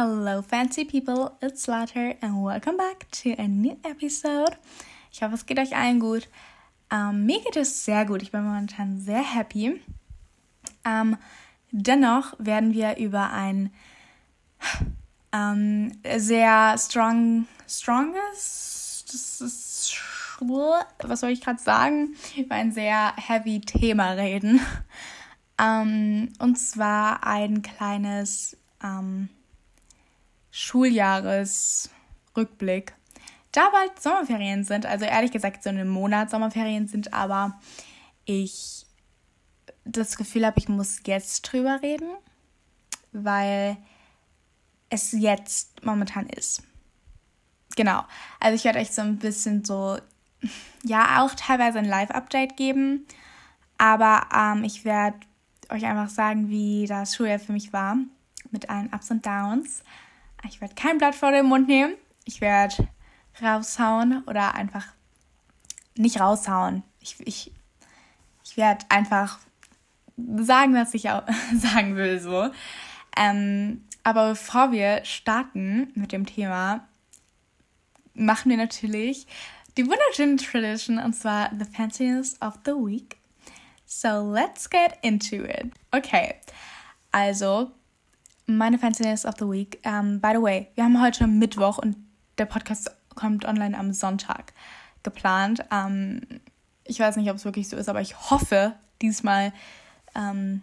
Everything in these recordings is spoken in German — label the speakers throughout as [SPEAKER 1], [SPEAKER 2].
[SPEAKER 1] Hello, fancy people, it's Slatter and welcome back to a new episode. Ich hoffe, es geht euch allen gut. Ähm, mir geht es sehr gut. Ich bin momentan sehr happy. Ähm, dennoch werden wir über ein ähm, sehr strong, strongest, das ist, was soll ich gerade sagen, über ein sehr heavy Thema reden. Ähm, und zwar ein kleines ähm, Schuljahresrückblick. Da bald Sommerferien sind, also ehrlich gesagt so einen Monat Sommerferien sind, aber ich das Gefühl habe, ich muss jetzt drüber reden, weil es jetzt momentan ist. Genau. Also ich werde euch so ein bisschen so, ja, auch teilweise ein Live-Update geben, aber ähm, ich werde euch einfach sagen, wie das Schuljahr für mich war, mit allen Ups und Downs. Ich werde kein Blatt vor den Mund nehmen. Ich werde raushauen oder einfach nicht raushauen. Ich, ich, ich werde einfach sagen, was ich auch sagen will, so. Ähm, aber bevor wir starten mit dem Thema, machen wir natürlich die wunderschöne Tradition und zwar The Fanciness of the Week. So let's get into it. Okay, also meine Fanciness of the Week. Um, by the way, wir haben heute Mittwoch und der Podcast kommt online am Sonntag geplant. Um, ich weiß nicht, ob es wirklich so ist, aber ich hoffe, diesmal um,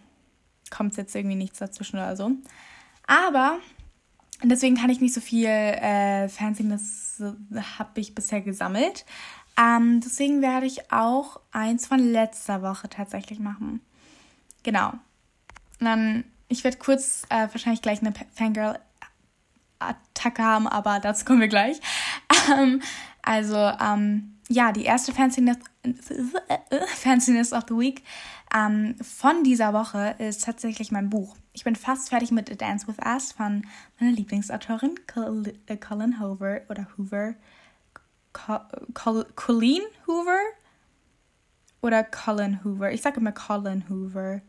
[SPEAKER 1] kommt jetzt irgendwie nichts dazwischen oder so. Aber deswegen kann ich nicht so viel äh, Fanciness habe ich bisher gesammelt. Ähm, deswegen werde ich auch eins von letzter Woche tatsächlich machen. Genau. Und dann ich werde kurz äh, wahrscheinlich gleich eine Fangirl-Attacke haben, aber dazu kommen wir gleich. Ähm, also, ähm, ja, die erste Fanciness, of the Week ähm, von dieser Woche ist tatsächlich mein Buch. Ich bin fast fertig mit A Dance with Us von meiner Lieblingsautorin äh, Colin Hoover oder Hoover. Colleen Hoover? Oder Colin Hoover? Ich sage immer Colin Hoover.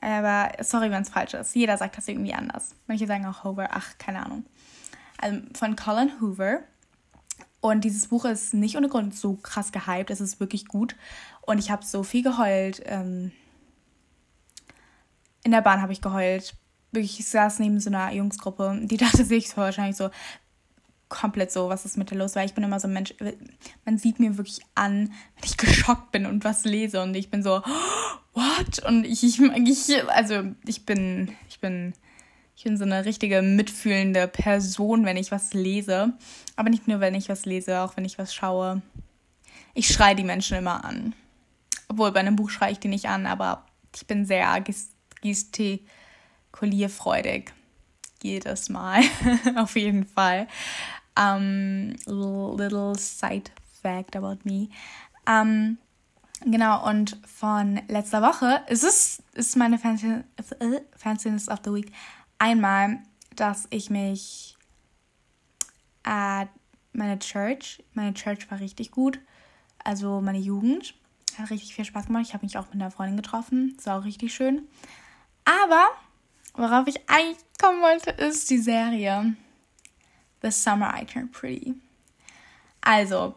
[SPEAKER 1] Aber sorry, wenn es falsch ist. Jeder sagt das irgendwie anders. Manche sagen auch Hoover, ach, keine Ahnung. Also von Colin Hoover. Und dieses Buch ist nicht ohne Grund so krass gehypt. Es ist wirklich gut. Und ich habe so viel geheult. Ähm in der Bahn habe ich geheult. Wirklich, ich saß neben so einer Jungsgruppe. Die dachte sich wahrscheinlich so komplett so, was ist mit dir los? Weil ich bin immer so ein Mensch, man sieht mir wirklich an, wenn ich geschockt bin und was lese. Und ich bin so, what? Und ich, ich, ich, also ich bin, ich bin, ich bin so eine richtige mitfühlende Person, wenn ich was lese. Aber nicht nur, wenn ich was lese, auch wenn ich was schaue. Ich schreie die Menschen immer an. Obwohl, bei einem Buch schreie ich die nicht an, aber ich bin sehr gestikulierfreudig. Jedes Mal. Auf jeden Fall. Um, little side fact about me. Um, Genau, und von letzter Woche ist es ist meine Fanciness of the Week einmal, dass ich mich äh, meine Church, meine Church war richtig gut, also meine Jugend hat richtig viel Spaß gemacht. Ich habe mich auch mit einer Freundin getroffen, das war auch richtig schön. Aber worauf ich eigentlich kommen wollte, ist die Serie The Summer I Turned Pretty. Also,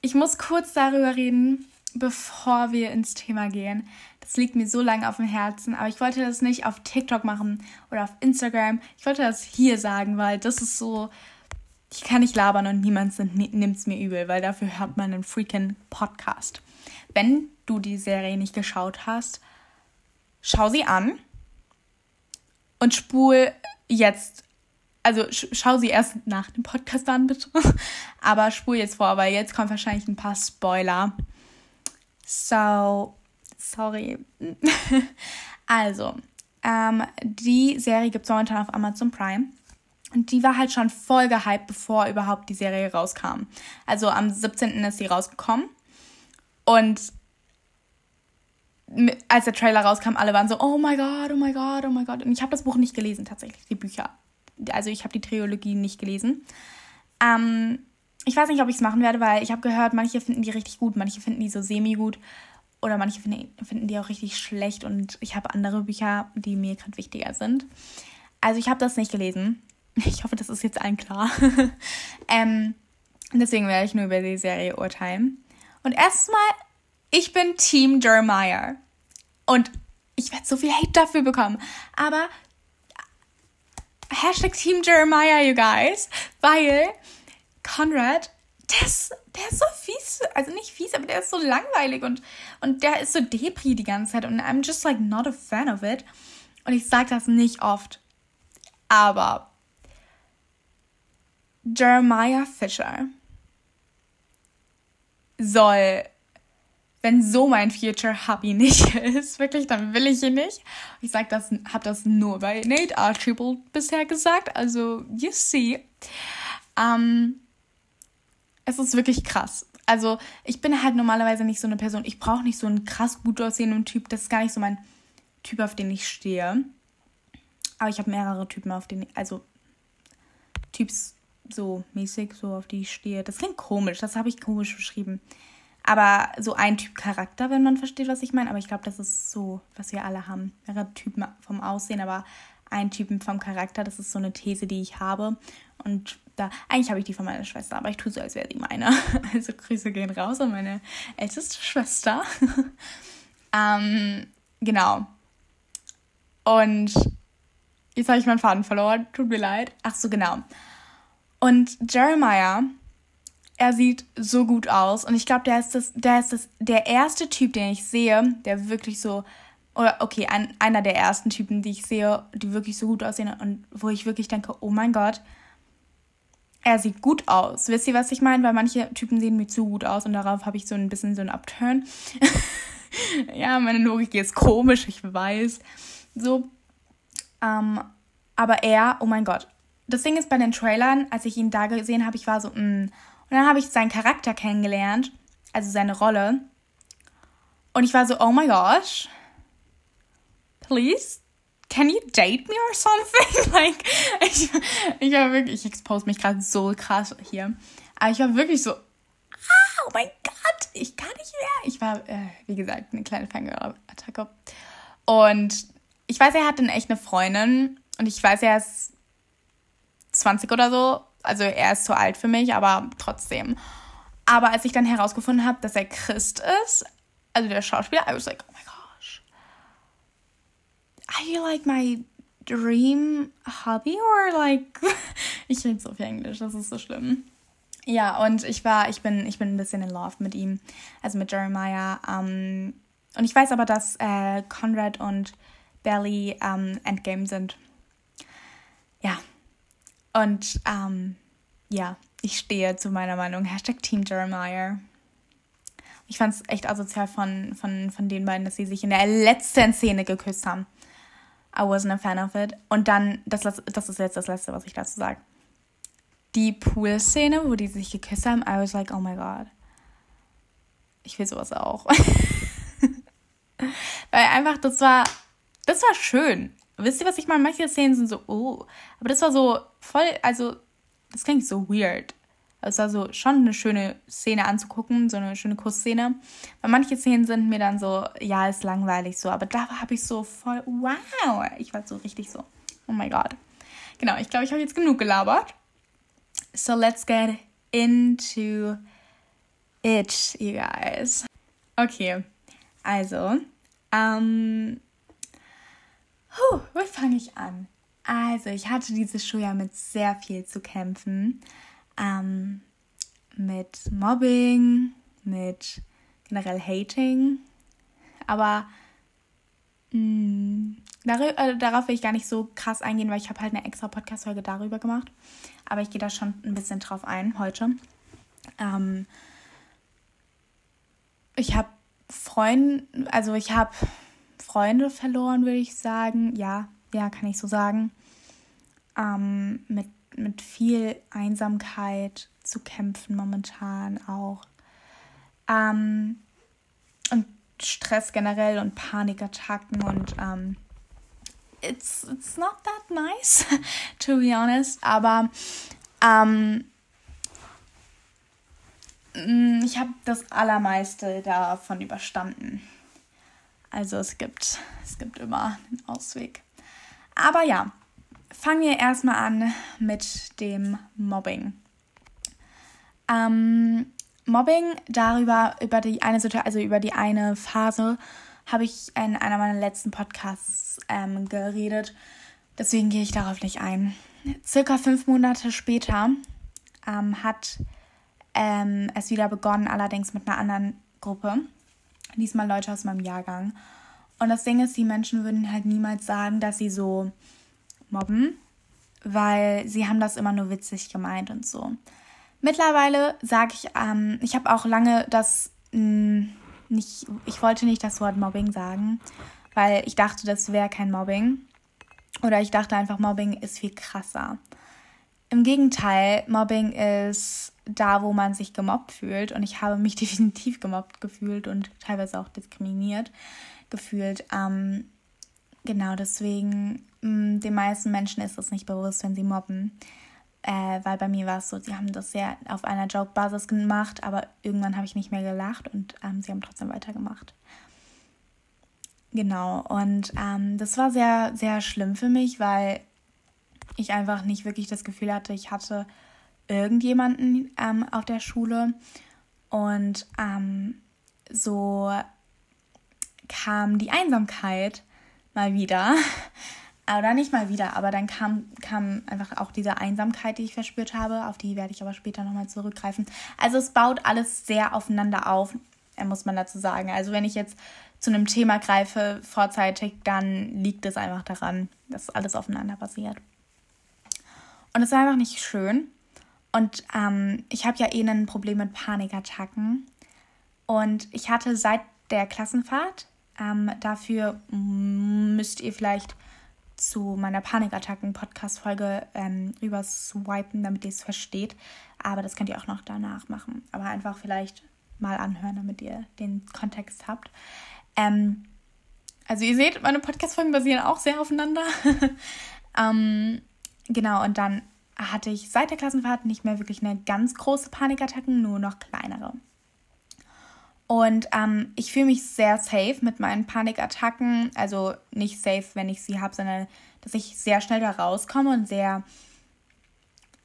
[SPEAKER 1] ich muss kurz darüber reden, bevor wir ins Thema gehen. Das liegt mir so lange auf dem Herzen, aber ich wollte das nicht auf TikTok machen oder auf Instagram. Ich wollte das hier sagen, weil das ist so, ich kann nicht labern und niemand nimmt es mir übel, weil dafür hört man einen freaking Podcast. Wenn du die Serie nicht geschaut hast, schau sie an und spul jetzt also schau sie erst nach dem Podcast an, bitte. Aber spul jetzt vor, weil jetzt kommt wahrscheinlich ein paar Spoiler. So, sorry. also, ähm, die Serie gibt es momentan auf Amazon Prime. Und die war halt schon voll gehypt, bevor überhaupt die Serie rauskam. Also am 17. ist sie rausgekommen. Und als der Trailer rauskam, alle waren so, oh my god, oh my god, oh my god. Und ich habe das Buch nicht gelesen, tatsächlich, die Bücher. Also ich habe die Trilogie nicht gelesen. Ähm, ich weiß nicht, ob ich es machen werde, weil ich habe gehört, manche finden die richtig gut, manche finden die so semi-gut oder manche finden, finden die auch richtig schlecht und ich habe andere Bücher, die mir gerade wichtiger sind. Also ich habe das nicht gelesen. Ich hoffe, das ist jetzt allen klar. ähm, deswegen werde ich nur über die Serie urteilen. Und erstmal, ich bin Team Jeremiah. Und ich werde so viel Hate dafür bekommen. Aber Hashtag Team Jeremiah, you guys. Weil Conrad, der ist, der ist so fies. Also nicht fies, aber der ist so langweilig und, und der ist so Depri die ganze Zeit. Und I'm just like not a fan of it. Und ich sage das nicht oft. Aber Jeremiah Fisher soll, wenn so mein Future Hubby nicht ist, wirklich, dann will ich ihn nicht. Ich sag das, hab das nur bei Nate Archibald bisher gesagt, also you see. Ähm, es ist wirklich krass. Also ich bin halt normalerweise nicht so eine Person, ich brauche nicht so einen krass gut aussehenden Typ, das ist gar nicht so mein Typ, auf den ich stehe. Aber ich habe mehrere Typen, auf den, also Typs so mäßig, so auf die ich stehe. Das klingt komisch, das habe ich komisch beschrieben. Aber so ein Typ Charakter, wenn man versteht, was ich meine. Aber ich glaube, das ist so, was wir alle haben. Mehrere Typen vom Aussehen, aber ein Typen vom Charakter. Das ist so eine These, die ich habe. Und da, eigentlich habe ich die von meiner Schwester, aber ich tue so, als wäre sie meine. Also Grüße gehen raus an meine älteste Schwester. ähm, genau. Und jetzt habe ich meinen Faden verloren. Tut mir leid. Ach so, genau. Und Jeremiah, er sieht so gut aus. Und ich glaube, der ist das, der ist das, der erste Typ, den ich sehe, der wirklich so, oder okay, ein, einer der ersten Typen, die ich sehe, die wirklich so gut aussehen und wo ich wirklich denke, oh mein Gott, er sieht gut aus. Wisst ihr, was ich meine? Weil manche Typen sehen mir zu gut aus und darauf habe ich so ein bisschen so einen Upturn. ja, meine Logik ist komisch, ich weiß. So. Ähm, aber er, oh mein Gott, das Ding ist bei den Trailern, als ich ihn da gesehen habe, ich war so, mh. Und dann habe ich seinen Charakter kennengelernt, also seine Rolle. Und ich war so, oh my gosh, please, can you date me or something? like, ich, ich war wirklich, ich expose mich gerade so krass hier. Aber ich war wirklich so, ah, oh mein Gott, ich kann nicht mehr. Ich war, äh, wie gesagt, eine kleine Fangirl-Attacke. Und ich weiß, er hat dann echt eine Freundin. Und ich weiß, er ist 20 oder so. Also er ist zu alt für mich, aber trotzdem. Aber als ich dann herausgefunden habe, dass er Christ ist, also der Schauspieler, I was like, oh my gosh. Are you like my dream hobby or like ich rede so viel Englisch, das ist so schlimm. Ja, und ich war, ich bin, ich bin ein bisschen in love mit ihm, also mit Jeremiah. Um, und ich weiß aber, dass äh, Conrad und Belly um, Endgame sind. Und ähm, ja, ich stehe zu meiner Meinung. Hashtag Team Jeremiah. Ich fand es echt asozial von, von, von den beiden, dass sie sich in der letzten Szene geküsst haben. I wasn't a fan of it. Und dann, das, das ist jetzt das Letzte, was ich dazu sage. Die Pool-Szene, wo die sich geküsst haben, I was like, oh my god. Ich will sowas auch. Weil einfach, das war, das war schön. Wisst ihr, was ich meine? Manche Szenen sind so, oh. Aber das war so voll, also, das klingt so weird. Es war so schon eine schöne Szene anzugucken, so eine schöne Kussszene. Weil manche Szenen sind mir dann so, ja, ist langweilig so. Aber da habe ich so voll, wow. Ich war so richtig so, oh my god. Genau, ich glaube, ich habe jetzt genug gelabert. So let's get into it, you guys. Okay, also, ähm, Puh, wo fange ich an? Also, ich hatte dieses Schuljahr mit sehr viel zu kämpfen. Ähm, mit Mobbing, mit generell Hating. Aber mh, mm, darüber, äh, darauf will ich gar nicht so krass eingehen, weil ich habe halt eine extra Podcast-Folge darüber gemacht. Aber ich gehe da schon ein bisschen drauf ein heute. Ähm, ich habe Freunde, also ich habe Freunde verloren, würde ich sagen. Ja, ja, kann ich so sagen. Ähm, mit, mit viel Einsamkeit zu kämpfen momentan auch. Ähm, und Stress generell und Panikattacken und ähm, it's, it's not that nice, to be honest. Aber ähm, mm, ich habe das Allermeiste davon überstanden. Also es gibt, es gibt immer einen Ausweg. Aber ja, fangen wir erstmal an mit dem Mobbing. Ähm, Mobbing, darüber, über die eine Situation, also über die eine Phase, habe ich in einer meiner letzten Podcasts ähm, geredet. Deswegen gehe ich darauf nicht ein. Circa fünf Monate später ähm, hat ähm, es wieder begonnen, allerdings mit einer anderen Gruppe. Diesmal Leute aus meinem Jahrgang. Und das Ding ist, die Menschen würden halt niemals sagen, dass sie so mobben, weil sie haben das immer nur witzig gemeint und so. Mittlerweile sage ich, ähm, ich habe auch lange das mh, hm, nicht, ich wollte nicht das Wort Mobbing sagen, weil ich dachte, das wäre kein Mobbing. Oder ich dachte einfach, Mobbing ist viel krasser. Im Gegenteil, Mobbing ist da, wo man sich gemobbt fühlt. Und ich habe mich definitiv gemobbt gefühlt und teilweise auch diskriminiert gefühlt. Ähm, genau deswegen, mh, mm, den meisten Menschen ist es nicht bewusst, wenn sie mobben. Äh, weil bei mir war es so, sie haben das sehr auf einer Joke-Basis gemacht, aber irgendwann habe ich nicht mehr gelacht und ähm, sie haben trotzdem weitergemacht. Genau, und ähm, das war sehr, sehr schlimm für mich, weil ich einfach nicht wirklich das Gefühl hatte, ich hatte irgendjemanden ähm, auf der Schule. Und ähm, so kam die Einsamkeit mal wieder. Oder nicht mal wieder, aber dann kam, kam einfach auch diese Einsamkeit, die ich verspürt habe. Auf die werde ich aber später nochmal zurückgreifen. Also es baut alles sehr aufeinander auf, muss man dazu sagen. Also wenn ich jetzt zu einem Thema greife vorzeitig, dann liegt es einfach daran, dass alles aufeinander basiert. Und es war einfach nicht schön. Und ähm, ich habe ja eh ein Problem mit Panikattacken. Und ich hatte seit der Klassenfahrt, ähm, dafür müsst ihr vielleicht zu meiner Panikattacken-Podcast-Folge ähm, überswipen, damit ihr es versteht. Aber das könnt ihr auch noch danach machen. Aber einfach vielleicht mal anhören, damit ihr den Kontext habt. Ähm, also ihr seht, meine Podcast-Folgen basieren auch sehr aufeinander. ähm, genau, und dann hatte ich seit der Klassenfahrt nicht mehr wirklich eine ganz große Panikattacken, nur noch kleinere. Und ähm, ich fühle mich sehr safe mit meinen Panikattacken. Also nicht safe, wenn ich sie habe, sondern dass ich sehr schnell da rauskomme und sehr.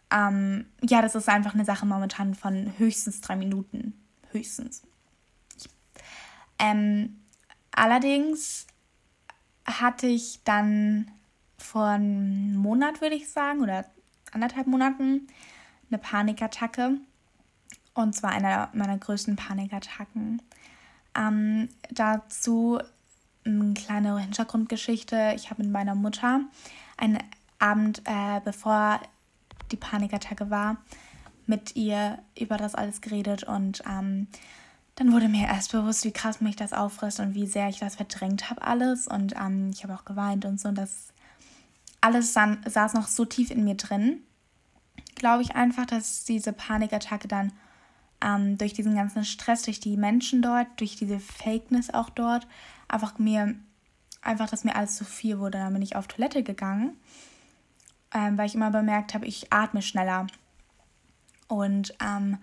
[SPEAKER 1] Ähm, ja, das ist einfach eine Sache momentan von höchstens drei Minuten. Höchstens. Ähm, allerdings hatte ich dann vor einem Monat, würde ich sagen, oder anderthalb Monaten eine Panikattacke. Und zwar einer meiner größten Panikattacken. Ähm, dazu eine kleine Hintergrundgeschichte. Ich habe mit meiner Mutter einen Abend, äh, bevor die Panikattacke war, mit ihr über das alles geredet und ähm, dann wurde mir erst bewusst, wie krass mich das auffrisst und wie sehr ich das verdrängt habe alles und ähm, ich habe auch geweint und so und das alles dann, saß noch so tief in mir drin, glaube ich einfach, dass diese Panikattacke dann ähm, durch diesen ganzen Stress, durch die Menschen dort, durch diese Fakeness auch dort, einfach mir, einfach, dass mir alles zu viel wurde. Dann bin ich auf Toilette gegangen, ähm, weil ich immer bemerkt habe, ich atme schneller. Und ähm,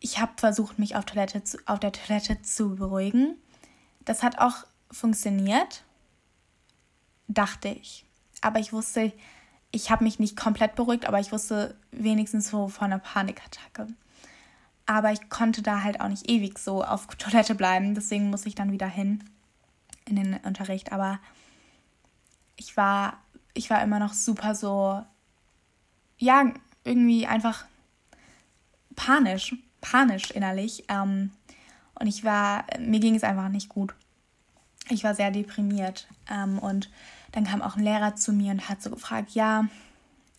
[SPEAKER 1] ich habe versucht, mich auf, Toilette zu, auf der Toilette zu beruhigen. Das hat auch funktioniert, dachte ich. Aber ich wusste, ich habe mich nicht komplett beruhigt, aber ich wusste wenigstens so von einer Panikattacke. Aber ich konnte da halt auch nicht ewig so auf Toilette bleiben. Deswegen muss ich dann wieder hin in den Unterricht. Aber ich war, ich war immer noch super so, ja, irgendwie einfach panisch, panisch innerlich. Ähm, und ich war, mir ging es einfach nicht gut. Ich war sehr deprimiert. Ähm, und dann kam auch ein Lehrer zu mir und hat so gefragt, ja,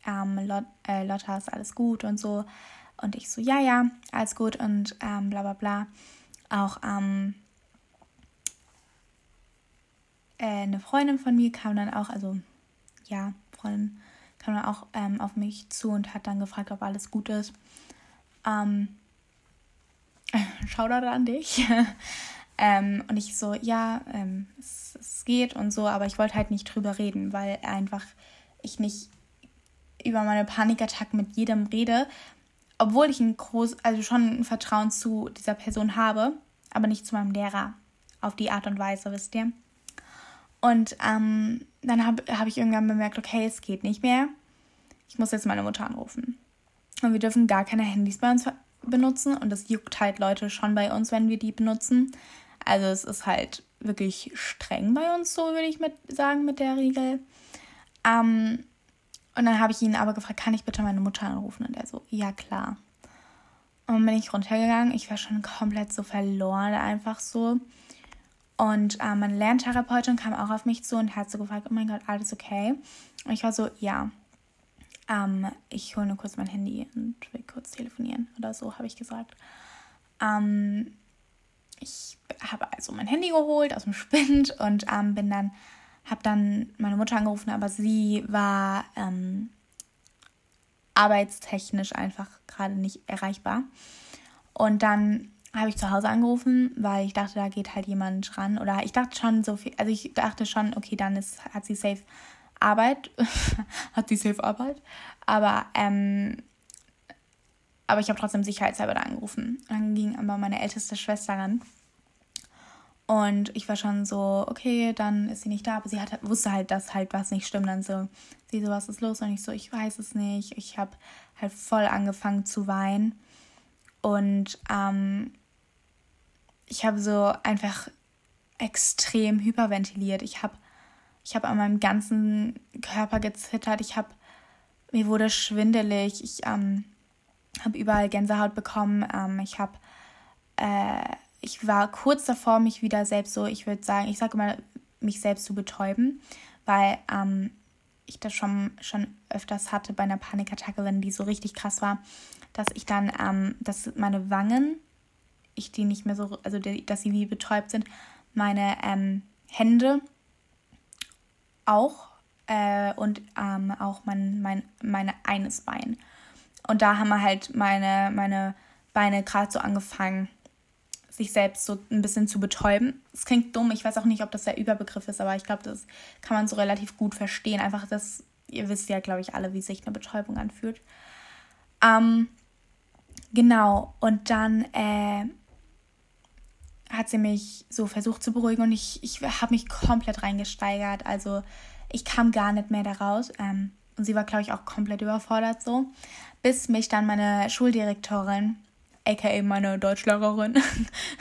[SPEAKER 1] ähm, Lot, äh, Lotta, ist alles gut und so. Und ich so, ja, ja, alles gut und ähm, bla bla bla. Auch ähm, äh, eine Freundin von mir kam dann auch, also ja, Freundin kam dann auch ähm, auf mich zu und hat dann gefragt, ob alles gut ist. Ähm, Shoutout an dich. ähm, und ich so, ja, ähm, es, es geht und so, aber ich wollte halt nicht drüber reden, weil einfach ich nicht über meine Panikattacken mit jedem rede, obwohl ich ein groß, also schon ein Vertrauen zu dieser Person habe, aber nicht zu meinem Lehrer auf die Art und Weise, wisst ihr. Und ähm, dann habe hab ich irgendwann bemerkt, okay, es geht nicht mehr. Ich muss jetzt meine Mutter anrufen. Und wir dürfen gar keine Handys bei uns benutzen. Und das juckt halt Leute schon bei uns, wenn wir die benutzen. Also es ist halt wirklich streng bei uns, so würde ich mit sagen, mit der Regel. Ähm, und dann habe ich ihn aber gefragt, kann ich bitte meine Mutter anrufen? Und er so, ja klar. Und dann bin ich runtergegangen. Ich war schon komplett so verloren, einfach so. Und äh, meine Lerntherapeutin kam auch auf mich zu und hat so gefragt, oh mein Gott, alles okay? Und ich war so, ja. Ähm, ich hole nur kurz mein Handy und will kurz telefonieren oder so, habe ich gesagt. Ähm, ich habe also mein Handy geholt aus dem Spind und ähm, bin dann, habe dann meine Mutter angerufen, aber sie war ähm, arbeitstechnisch einfach gerade nicht erreichbar. Und dann habe ich zu Hause angerufen, weil ich dachte, da geht halt jemand ran. Oder ich dachte schon so viel, also ich dachte schon, okay, dann ist, hat sie safe Arbeit. hat sie safe Arbeit. Aber, ähm, aber ich habe trotzdem sicherheitshalber da angerufen. Dann ging aber meine älteste Schwester ran. Und ich war schon so, okay, dann ist sie nicht da, aber sie hat, wusste halt, dass halt was nicht stimmt. Dann so, sie so, was ist los? Und ich so, ich weiß es nicht. Ich habe halt voll angefangen zu weinen. Und ähm, ich habe so einfach extrem hyperventiliert. Ich habe ich hab an meinem ganzen Körper gezittert. Ich habe, mir wurde schwindelig. Ich ähm, habe überall Gänsehaut bekommen. Ähm, ich habe, äh, ich war kurz davor, mich wieder selbst so, ich würde sagen, ich sage immer, mich selbst zu betäuben, weil ähm, ich das schon, schon öfters hatte bei einer Panikattacke, wenn die so richtig krass war, dass ich dann, ähm, dass meine Wangen ich die nicht mehr so, also die, dass sie wie betäubt sind, meine ähm, Hände auch äh, und ähm, auch mein, mein, meine eines Bein. Und da haben wir halt meine, meine Beine gerade so angefangen, sich selbst so ein bisschen zu betäuben. Es klingt dumm, ich weiß auch nicht, ob das der Überbegriff ist, aber ich glaube, das kann man so relativ gut verstehen. Einfach, dass ihr wisst ja, glaube ich, alle, wie sich eine Betäubung anfühlt. Ähm, genau, und dann äh, hat sie mich so versucht zu beruhigen und ich, ich habe mich komplett reingesteigert. Also ich kam gar nicht mehr daraus. Ähm, und sie war, glaube ich, auch komplett überfordert so. Bis mich dann meine Schuldirektorin, aka meine Deutschlehrerin,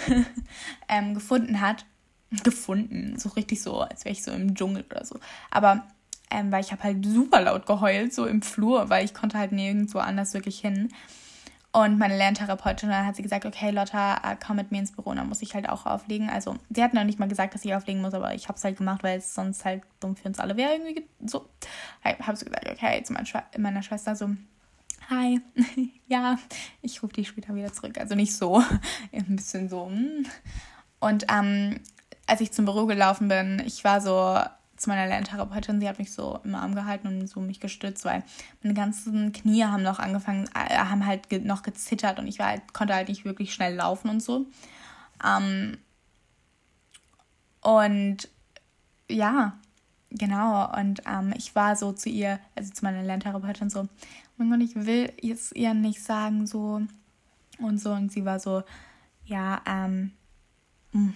[SPEAKER 1] ähm, gefunden hat. Gefunden, so richtig so, als wäre ich so im Dschungel oder so. Aber ähm, weil ich habe halt super laut geheult, so im Flur, weil ich konnte halt nirgendwo anders wirklich hin. Und meine Lerntherapeutin, dann hat sie gesagt, okay, Lotta, äh, komm mit mir ins Büro, dann muss ich halt auch auflegen. Also, sie hat noch nicht mal gesagt, dass ich auflegen muss, aber ich habe es halt gemacht, weil es sonst halt dumm für uns alle wäre irgendwie so. Habe so gesagt, okay, zu meiner Schwester so, hi, ja, ich rufe dich später wieder zurück. Also nicht so, ein bisschen so. Hm. Und ähm, als ich zum Büro gelaufen bin, ich war so, zu meiner Lerntherapeutin, sie hat mich so im Arm gehalten und so mich gestützt, weil meine ganzen Knie haben noch angefangen, äh, haben halt ge noch gezittert und ich war halt, konnte halt nicht wirklich schnell laufen und so. Ähm, und ja, genau. Und ähm, ich war so zu ihr, also zu meiner Lerntherapeutin so, Gott, ich will jetzt ihr nicht sagen so und so. Und sie war so, ja, ähm, hm,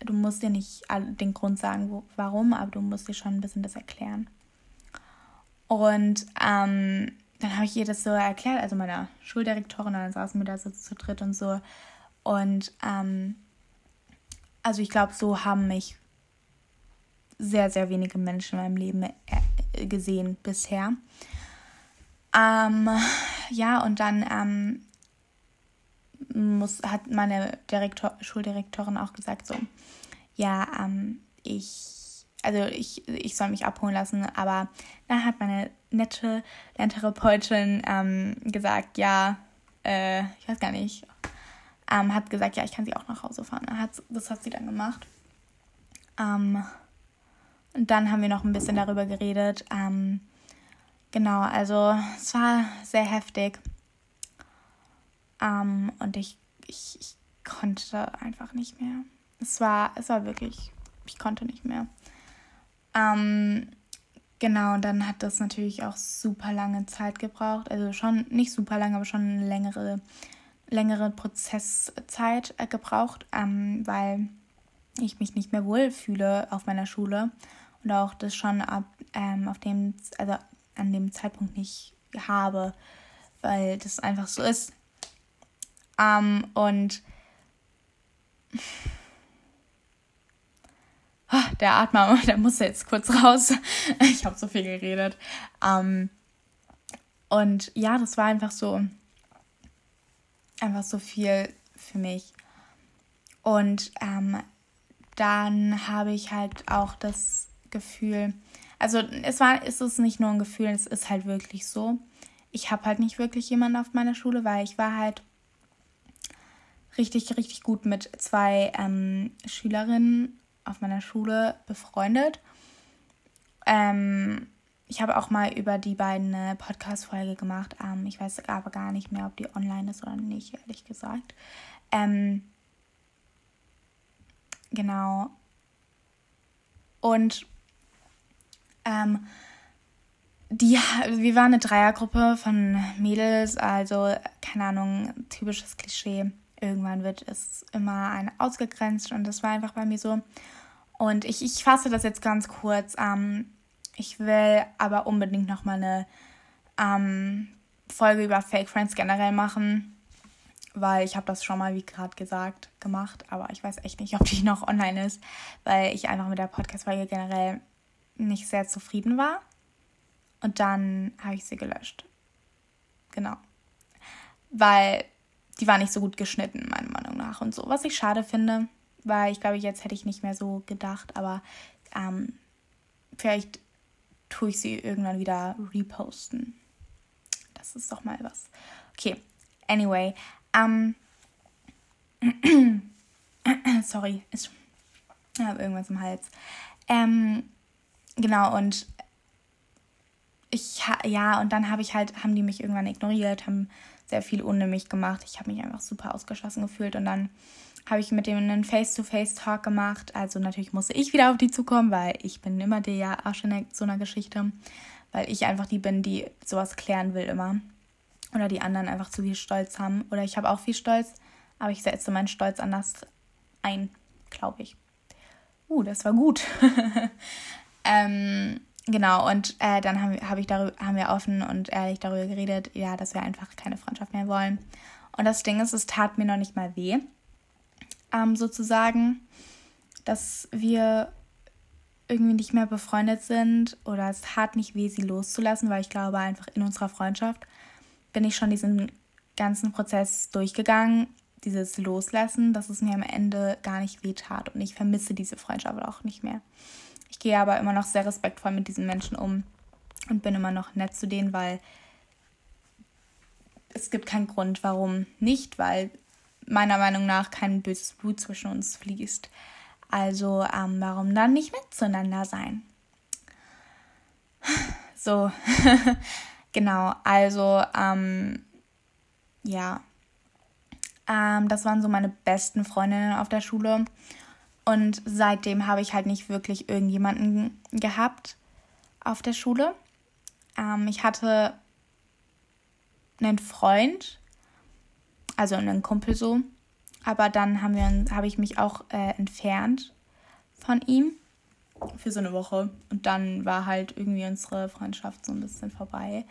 [SPEAKER 1] du musst dir nicht den Grund sagen, wo, warum, aber du musst dir schon ein bisschen das erklären. Und ähm, dann habe ich ihr das so erklärt, also meiner Schuldirektorin, dann saßen wir da so zu dritt und so. Und ähm, also ich glaube, so haben mich sehr, sehr wenige Menschen in meinem Leben äh, gesehen bisher. Ähm, ja, und dann ähm, muss, hat meine Direktor, Schuldirektorin auch gesagt, so, ja, ähm, ich, also ich, ich soll mich abholen lassen, aber dann hat meine nette Lerntherapeutin ähm, gesagt, ja, äh, ich weiß gar nicht, ähm, hat gesagt, ja, ich kann sie auch nach Hause fahren. Das hat sie dann gemacht. Ähm, und dann haben wir noch ein bisschen darüber geredet. Genau, also es war sehr heftig. Ähm, und ich, ich, ich konnte einfach nicht mehr. Es war, es war wirklich, ich konnte nicht mehr. Ähm, genau, und dann hat das natürlich auch super lange Zeit gebraucht. Also schon nicht super lange, aber schon eine längere, längere Prozesszeit äh, gebraucht, ähm, weil ich mich nicht mehr wohlfühle auf meiner Schule und auch das schon ab ähm, auf dem, also an dem Zeitpunkt nicht habe, weil das einfach so ist. Ähm, und oh, der Atmer, der muss jetzt kurz raus. Ich habe so viel geredet. Ähm, und ja, das war einfach so, einfach so viel für mich. Und ähm, dann habe ich halt auch das Gefühl, also es war, ist es nicht nur ein Gefühl, es ist halt wirklich so. Ich habe halt nicht wirklich jemanden auf meiner Schule, weil ich war halt richtig, richtig gut mit zwei ähm, Schülerinnen auf meiner Schule befreundet. Ähm, ich habe auch mal über die beiden eine Podcast-Folge gemacht. Ähm, ich weiß aber gar nicht mehr, ob die online ist oder nicht, ehrlich gesagt. Ähm, genau. Und ähm, die, wir waren eine Dreiergruppe von Mädels, also keine Ahnung, typisches Klischee. Irgendwann wird es immer eine ausgegrenzt und das war einfach bei mir so. Und ich, ich fasse das jetzt ganz kurz. Ähm, ich will aber unbedingt nochmal eine ähm, Folge über Fake Friends generell machen, weil ich habe das schon mal, wie gerade gesagt, gemacht, aber ich weiß echt nicht, ob die noch online ist, weil ich einfach mit der Podcast-Folge generell nicht sehr zufrieden war. Und dann habe ich sie gelöscht. Genau. Weil die war nicht so gut geschnitten, meiner Meinung nach. Und so, was ich schade finde, weil ich glaube, jetzt hätte ich nicht mehr so gedacht, aber ähm, vielleicht tue ich sie irgendwann wieder reposten. Das ist doch mal was. Okay, anyway. Ähm, sorry, ich habe irgendwas im Hals. Ähm, genau, und ich, ja, und dann habe ich halt, haben die mich irgendwann ignoriert, haben sehr viel ohne mich gemacht. Ich habe mich einfach super ausgeschlossen gefühlt und dann habe ich mit dem einen Face-to-Face-Talk gemacht. Also natürlich musste ich wieder auf die zukommen, weil ich bin immer der Arsch in so einer Geschichte, weil ich einfach die bin, die sowas klären will immer. Oder die anderen einfach zu viel Stolz haben. Oder ich habe auch viel Stolz, aber ich setze meinen Stolz anders ein, glaube ich. Uh, das war gut. ähm, genau, und äh, dann haben, hab ich darüber, haben wir offen und ehrlich darüber geredet, ja, dass wir einfach keine Freundschaft mehr wollen. Und das Ding ist, es tat mir noch nicht mal weh, ähm, sozusagen, dass wir irgendwie nicht mehr befreundet sind oder es tat nicht weh, sie loszulassen, weil ich glaube einfach in unserer Freundschaft bin ich schon diesen ganzen Prozess durchgegangen, dieses Loslassen, dass es mir am Ende gar nicht weh tat und ich vermisse diese Freundschaft auch nicht mehr. Ich gehe aber immer noch sehr respektvoll mit diesen Menschen um und bin immer noch nett zu denen, weil es gibt keinen Grund, warum nicht, weil meiner Meinung nach kein böses Blut zwischen uns fließt. Also ähm, warum dann nicht nett zueinander sein? So, genau, also ähm, ja, ähm, das waren so meine besten Freundinnen auf der Schule. Und seitdem habe ich halt nicht wirklich irgendjemanden gehabt auf der Schule. Ähm, ich hatte einen Freund, also einen Kumpel so. Aber dann haben wir, habe ich mich auch äh, entfernt von ihm für so eine Woche. Und dann war halt irgendwie unsere Freundschaft so ein bisschen vorbei.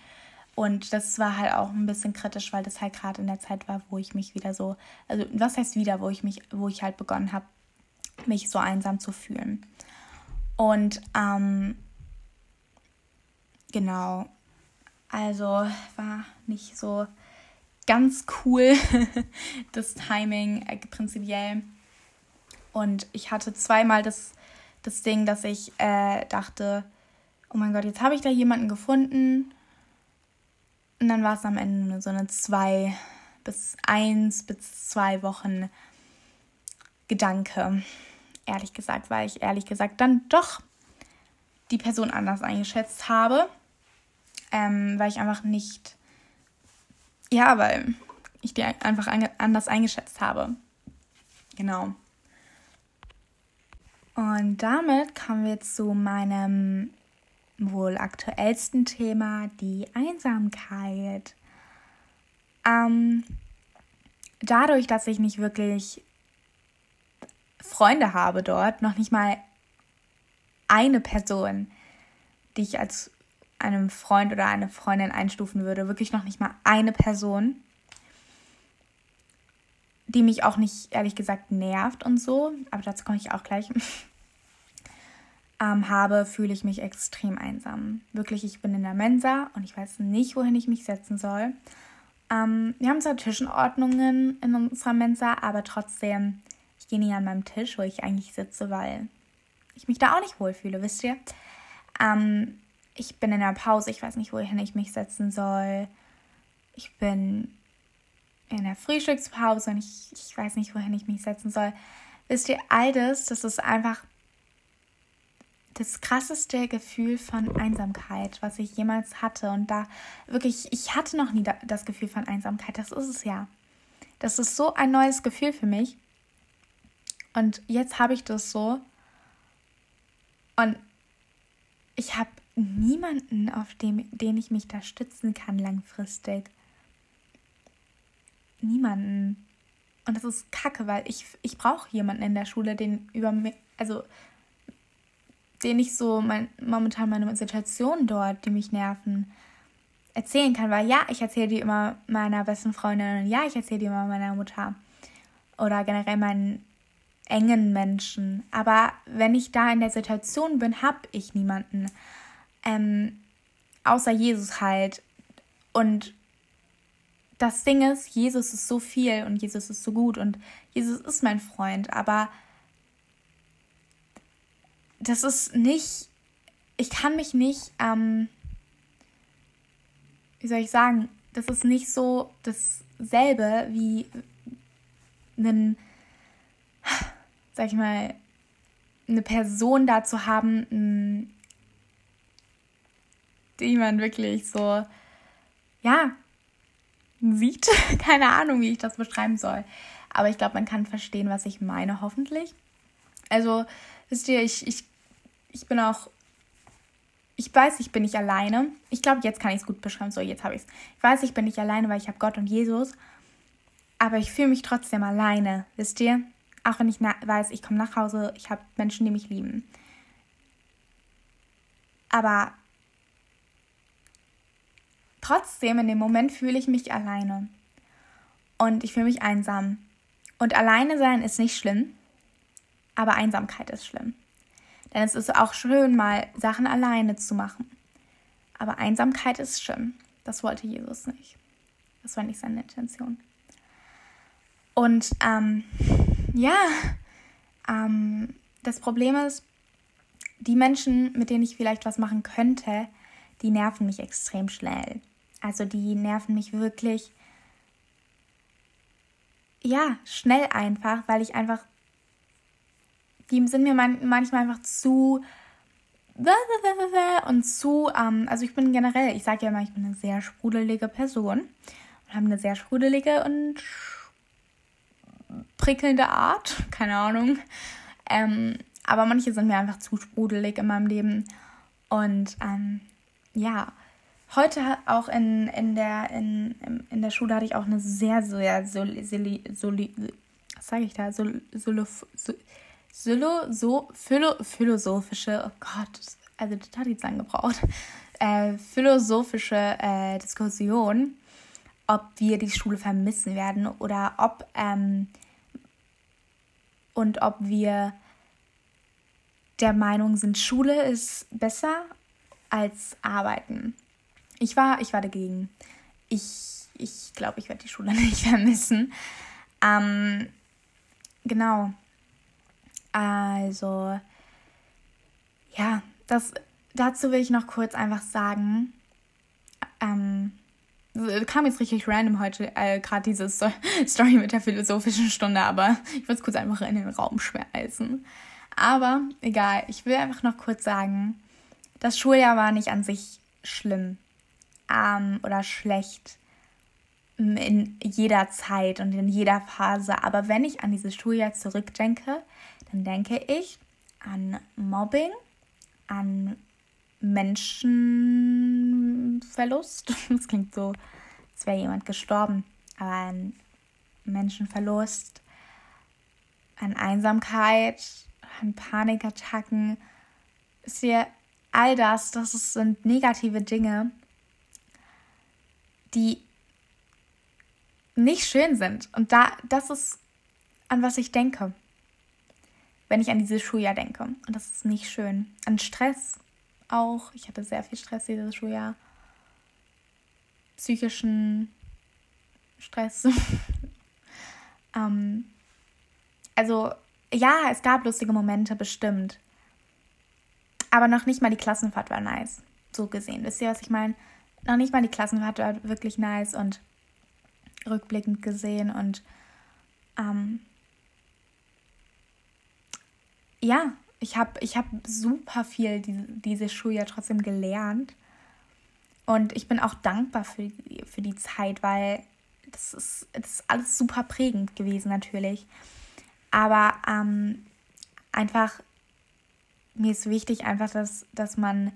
[SPEAKER 1] Und das war halt auch ein bisschen kritisch, weil das halt gerade in der Zeit war, wo ich mich wieder so, also was heißt wieder, wo ich mich, wo ich halt begonnen habe, mich so einsam zu fühlen. Und ähm, genau, also war nicht so ganz cool, das Timing äh, prinzipiell. Und ich hatte zweimal das, das Ding, dass ich äh, dachte, oh mein Gott, jetzt habe ich da jemanden gefunden. Und dann war es am Ende nur so eine zwei bis eins bis zwei Wochen Gedanke. Ehrlich gesagt, weil ich ehrlich gesagt dann doch die Person anders eingeschätzt habe. Ähm, weil ich einfach nicht ja, weil ich die einfach anders eingeschätzt habe. Genau. Und damit kommen wir zu meinem wohl aktuellsten Thema, die Einsamkeit. Ähm, dadurch, dass ich nicht wirklich Freunde habe dort, noch nicht mal eine Person, die ich als einem Freund oder eine Freundin einstufen würde. Wirklich noch nicht mal eine Person, die mich auch nicht, ehrlich gesagt, nervt und so. Aber dazu komme ich auch gleich. ähm, habe, fühle ich mich extrem einsam. Wirklich, ich bin in der Mensa und ich weiß nicht, wohin ich mich setzen soll. Ähm, wir haben zwar Tischenordnungen in unserer Mensa, aber trotzdem, ich gehe nie an meinem Tisch, wo ich eigentlich sitze, weil ich mich da auch nicht wohlfühle, wisst ihr? Ähm, ich bin in der Pause, ich weiß nicht, wohin ich mich setzen soll. Ich bin in der Frühstückspause und ich, ich weiß nicht, wohin ich mich setzen soll. Wisst ihr, all das, das ist einfach das krasseste Gefühl von Einsamkeit, was ich jemals hatte. Und da wirklich, ich hatte noch nie das Gefühl von Einsamkeit. Das ist es ja. Das ist so ein neues Gefühl für mich. Und jetzt habe ich das so. Und ich habe niemanden, auf dem, den ich mich da stützen kann langfristig. Niemanden. Und das ist kacke, weil ich, ich brauche jemanden in der Schule, den über mir, also den ich so mein, momentan meine Situation dort, die mich nerven, erzählen kann. Weil ja, ich erzähle die immer meiner besten Freundin und ja, ich erzähle die immer meiner Mutter. Oder generell meinen engen Menschen. Aber wenn ich da in der Situation bin, habe ich niemanden. Ähm, außer Jesus halt. Und das Ding ist, Jesus ist so viel und Jesus ist so gut und Jesus ist mein Freund, aber das ist nicht, ich kann mich nicht, ähm, wie soll ich sagen, das ist nicht so dasselbe wie einen, sag ich mal, eine Person da zu haben, die man wirklich so, ja, sieht. Keine Ahnung, wie ich das beschreiben soll. Aber ich glaube, man kann verstehen, was ich meine, hoffentlich. Also, wisst ihr, ich, ich ich bin auch. Ich weiß, ich bin nicht alleine. Ich glaube, jetzt kann ich es gut beschreiben. So, jetzt habe ich es. Ich weiß, ich bin nicht alleine, weil ich habe Gott und Jesus. Aber ich fühle mich trotzdem alleine, wisst ihr? Auch wenn ich weiß, ich komme nach Hause, ich habe Menschen, die mich lieben. Aber trotzdem, in dem Moment fühle ich mich alleine. Und ich fühle mich einsam. Und alleine sein ist nicht schlimm, aber Einsamkeit ist schlimm. Denn es ist auch schön, mal Sachen alleine zu machen. Aber Einsamkeit ist schlimm. Das wollte Jesus nicht. Das war nicht seine Intention. Und ähm, ja, ähm, das Problem ist, die Menschen, mit denen ich vielleicht was machen könnte, die nerven mich extrem schnell. Also die nerven mich wirklich, ja, schnell einfach, weil ich einfach die sind mir man, manchmal einfach zu und zu, ähm, also ich bin generell, ich sage ja immer, ich bin eine sehr sprudelige Person und habe eine sehr sprudelige und prickelnde Art, keine Ahnung. Ähm, aber manche sind mir einfach zu sprudelig in meinem Leben. Und ähm, ja, heute auch in, in, der, in, in der Schule hatte ich auch eine sehr, sehr, soli, soli, was sage ich da, sol, sol, sol, Silo, so, philo, philosophische, oh Gott, also das hat jetzt lang gebraucht, äh, philosophische äh, Diskussion, ob wir die Schule vermissen werden oder ob ähm, und ob wir der Meinung sind, Schule ist besser als Arbeiten. Ich war, ich war dagegen. Ich, ich glaube, ich werde die Schule nicht vermissen. Ähm, genau. Also, ja, das, dazu will ich noch kurz einfach sagen, ähm, kam jetzt richtig random heute, äh, gerade diese Story mit der philosophischen Stunde, aber ich würde es kurz einfach in den Raum schmeißen. Aber egal, ich will einfach noch kurz sagen, das Schuljahr war nicht an sich schlimm ähm, oder schlecht in jeder Zeit und in jeder Phase. Aber wenn ich an dieses Schuljahr zurückdenke, dann denke ich an Mobbing, an Menschenverlust. Das klingt so, als wäre jemand gestorben, aber an Menschenverlust, an Einsamkeit, an Panikattacken. Ist hier all das, das sind negative Dinge, die nicht schön sind. Und da, das ist, an was ich denke, wenn ich an dieses Schuljahr denke. Und das ist nicht schön. An Stress auch. Ich hatte sehr viel Stress dieses Schuljahr. Psychischen Stress. ähm, also, ja, es gab lustige Momente, bestimmt. Aber noch nicht mal die Klassenfahrt war nice. So gesehen. Wisst ihr, was ich meine? Noch nicht mal die Klassenfahrt war wirklich nice und rückblickend gesehen und ähm, ja, ich habe ich hab super viel diese, dieses Schuljahr trotzdem gelernt. Und ich bin auch dankbar für, für die Zeit, weil das ist, das ist alles super prägend gewesen natürlich. Aber ähm, einfach, mir ist wichtig einfach, dass, dass man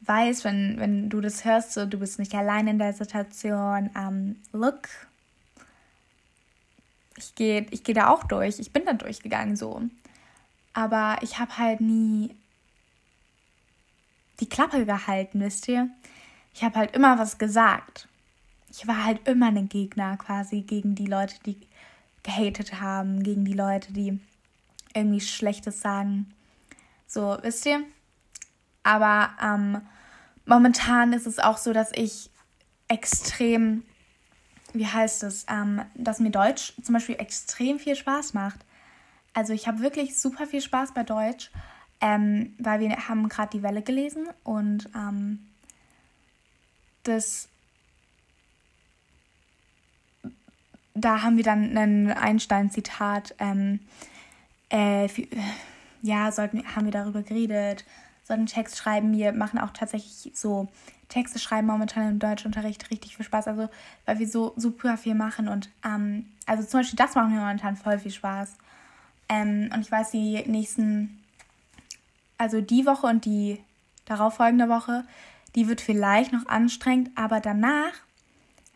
[SPEAKER 1] weiß, wenn, wenn du das hörst, so, du bist nicht allein in der Situation, ähm, look, ich gehe ich geh da auch durch. Ich bin da durchgegangen so. Aber ich habe halt nie die Klappe gehalten, wisst ihr? Ich habe halt immer was gesagt. Ich war halt immer ein Gegner quasi gegen die Leute, die gehatet haben, gegen die Leute, die irgendwie Schlechtes sagen. So, wisst ihr? Aber ähm, momentan ist es auch so, dass ich extrem wie heißt es, ähm, dass mir Deutsch zum Beispiel extrem viel Spaß macht. Also ich habe wirklich super viel Spaß bei Deutsch, ähm, weil wir haben gerade die Welle gelesen und ähm, das da haben wir dann ein Einstein-Zitat. Ähm, äh, ja, sollten, haben wir darüber geredet, sollten Text schreiben. Wir machen auch tatsächlich so Texte schreiben momentan im Deutschunterricht richtig viel Spaß. Also, weil wir so super viel machen und, ähm, also zum Beispiel das macht mir momentan voll viel Spaß. Ähm, und ich weiß, die nächsten, also die Woche und die darauffolgende Woche, die wird vielleicht noch anstrengend, aber danach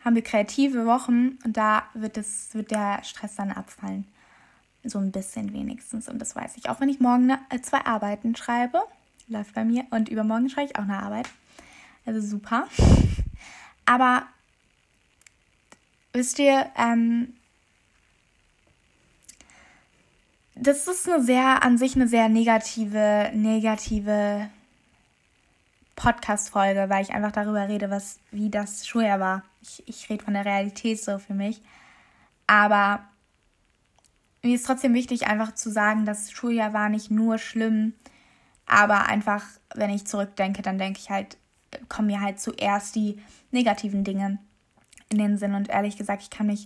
[SPEAKER 1] haben wir kreative Wochen und da wird, es, wird der Stress dann abfallen. So ein bisschen wenigstens. Und das weiß ich. Auch wenn ich morgen eine, äh, zwei Arbeiten schreibe, läuft bei mir. Und übermorgen schreibe ich auch eine Arbeit. Also super. Aber wisst ihr, ähm, das ist eine sehr, an sich eine sehr negative, negative Podcast-Folge, weil ich einfach darüber rede, was, wie das Schuljahr war. Ich, ich rede von der Realität so für mich. Aber mir ist trotzdem wichtig, einfach zu sagen, das Schuljahr war nicht nur schlimm, aber einfach, wenn ich zurückdenke, dann denke ich halt, kommen mir halt zuerst die negativen Dinge in den Sinn. Und ehrlich gesagt, ich kann mich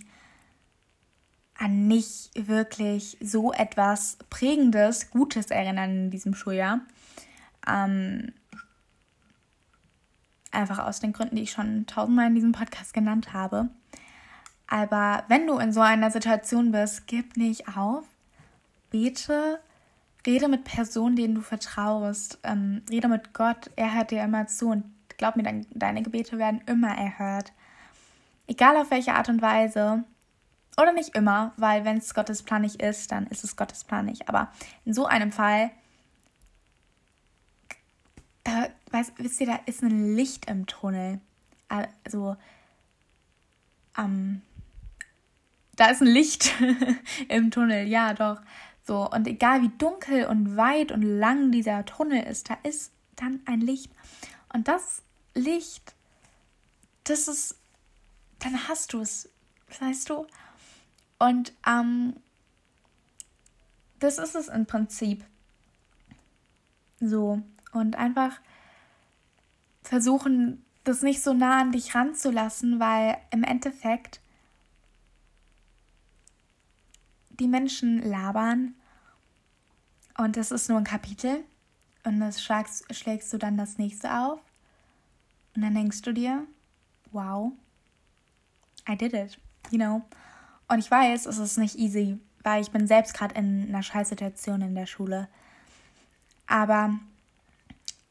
[SPEAKER 1] an nicht wirklich so etwas Prägendes, Gutes erinnern in diesem Schuljahr. Ähm, einfach aus den Gründen, die ich schon tausendmal in diesem Podcast genannt habe. Aber wenn du in so einer Situation bist, gib nicht auf. Bete, rede mit Personen, denen du vertraust. Ähm, rede mit Gott, er hört dir immer zu und glaub mir, dein, deine Gebete werden immer erhört. Egal auf welche Art und Weise. Oder nicht immer, weil wenn es Gottes Plan nicht ist, dann ist es Gottes Plan nicht. Aber in so einem Fall, äh, weiß, wisst ihr, da ist ein Licht im Tunnel. Also, ähm, da ist ein Licht im Tunnel, ja doch. So, und egal wie dunkel und weit und lang dieser Tunnel ist, da ist dann ein Licht. Und das Licht, das ist, dann hast du es, weißt du? Und ähm, das ist es im Prinzip. So. Und einfach versuchen, das nicht so nah an dich ranzulassen, weil im Endeffekt die Menschen labern und das ist nur ein Kapitel und das schlägst, schlägst du dann das nächste auf und dann denkst du dir, wow, I did it, you know. Und ich weiß, es ist nicht easy, weil ich bin selbst gerade in einer Scheißsituation in der Schule. Aber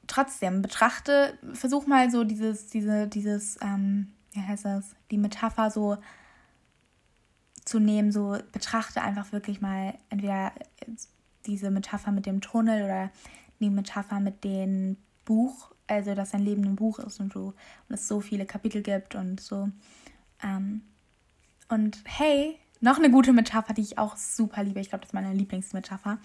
[SPEAKER 1] trotzdem, betrachte, versuch mal so dieses, diese, dieses, ähm, wie heißt das, die Metapher so zu nehmen, so betrachte einfach wirklich mal entweder diese Metapher mit dem Tunnel oder die Metapher mit dem Buch, also dass dein Leben ein Buch ist und du und es so viele Kapitel gibt und so. Ähm, und hey, noch eine gute Metapher, die ich auch super liebe. Ich glaube, das ist meine Lieblingsmetapher.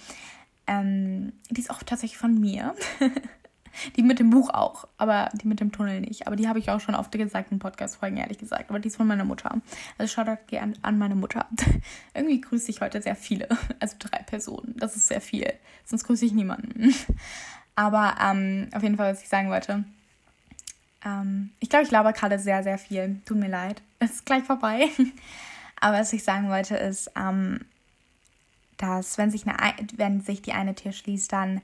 [SPEAKER 1] Ähm, die ist auch tatsächlich von mir. die mit dem Buch auch, aber die mit dem Tunnel nicht. Aber die habe ich auch schon oft gesagt in Podcast-Folgen, ehrlich gesagt. Aber die ist von meiner Mutter. Also schaut euch an, an meine Mutter. Irgendwie grüße ich heute sehr viele. Also drei Personen. Das ist sehr viel. Sonst grüße ich niemanden. Aber ähm, auf jeden Fall, was ich sagen wollte. Ähm, ich glaube, ich laber gerade sehr, sehr viel. Tut mir leid. Es ist gleich vorbei. Aber was ich sagen wollte ist, ähm, dass wenn sich, eine, wenn sich die eine Tür schließt, dann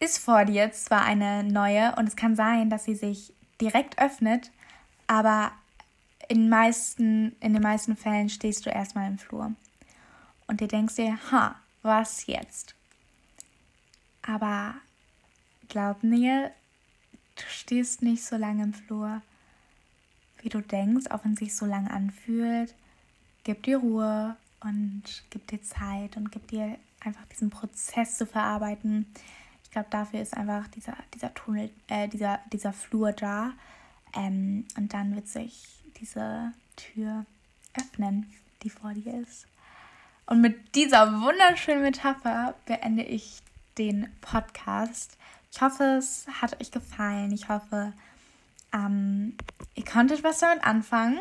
[SPEAKER 1] ist vor dir zwar eine neue und es kann sein, dass sie sich direkt öffnet, aber in, meisten, in den meisten Fällen stehst du erstmal im Flur und dir denkst dir, ha, was jetzt? Aber glaub mir, du stehst nicht so lange im Flur, wie du denkst, auch wenn es sich so lange anfühlt. Gib dir Ruhe und gib dir Zeit und gib dir einfach diesen Prozess zu verarbeiten. Ich glaube, dafür ist einfach dieser, dieser Tunnel, äh, dieser, dieser Flur da. Ähm, und dann wird sich diese Tür öffnen, die vor dir ist. Und mit dieser wunderschönen Metapher beende ich den Podcast. Ich hoffe, es hat euch gefallen. Ich hoffe, ähm, ihr konntet was damit anfangen.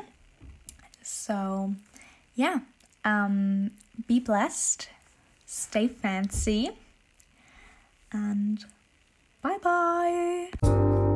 [SPEAKER 1] So, yeah. Um, be blessed. Stay fancy. And bye bye.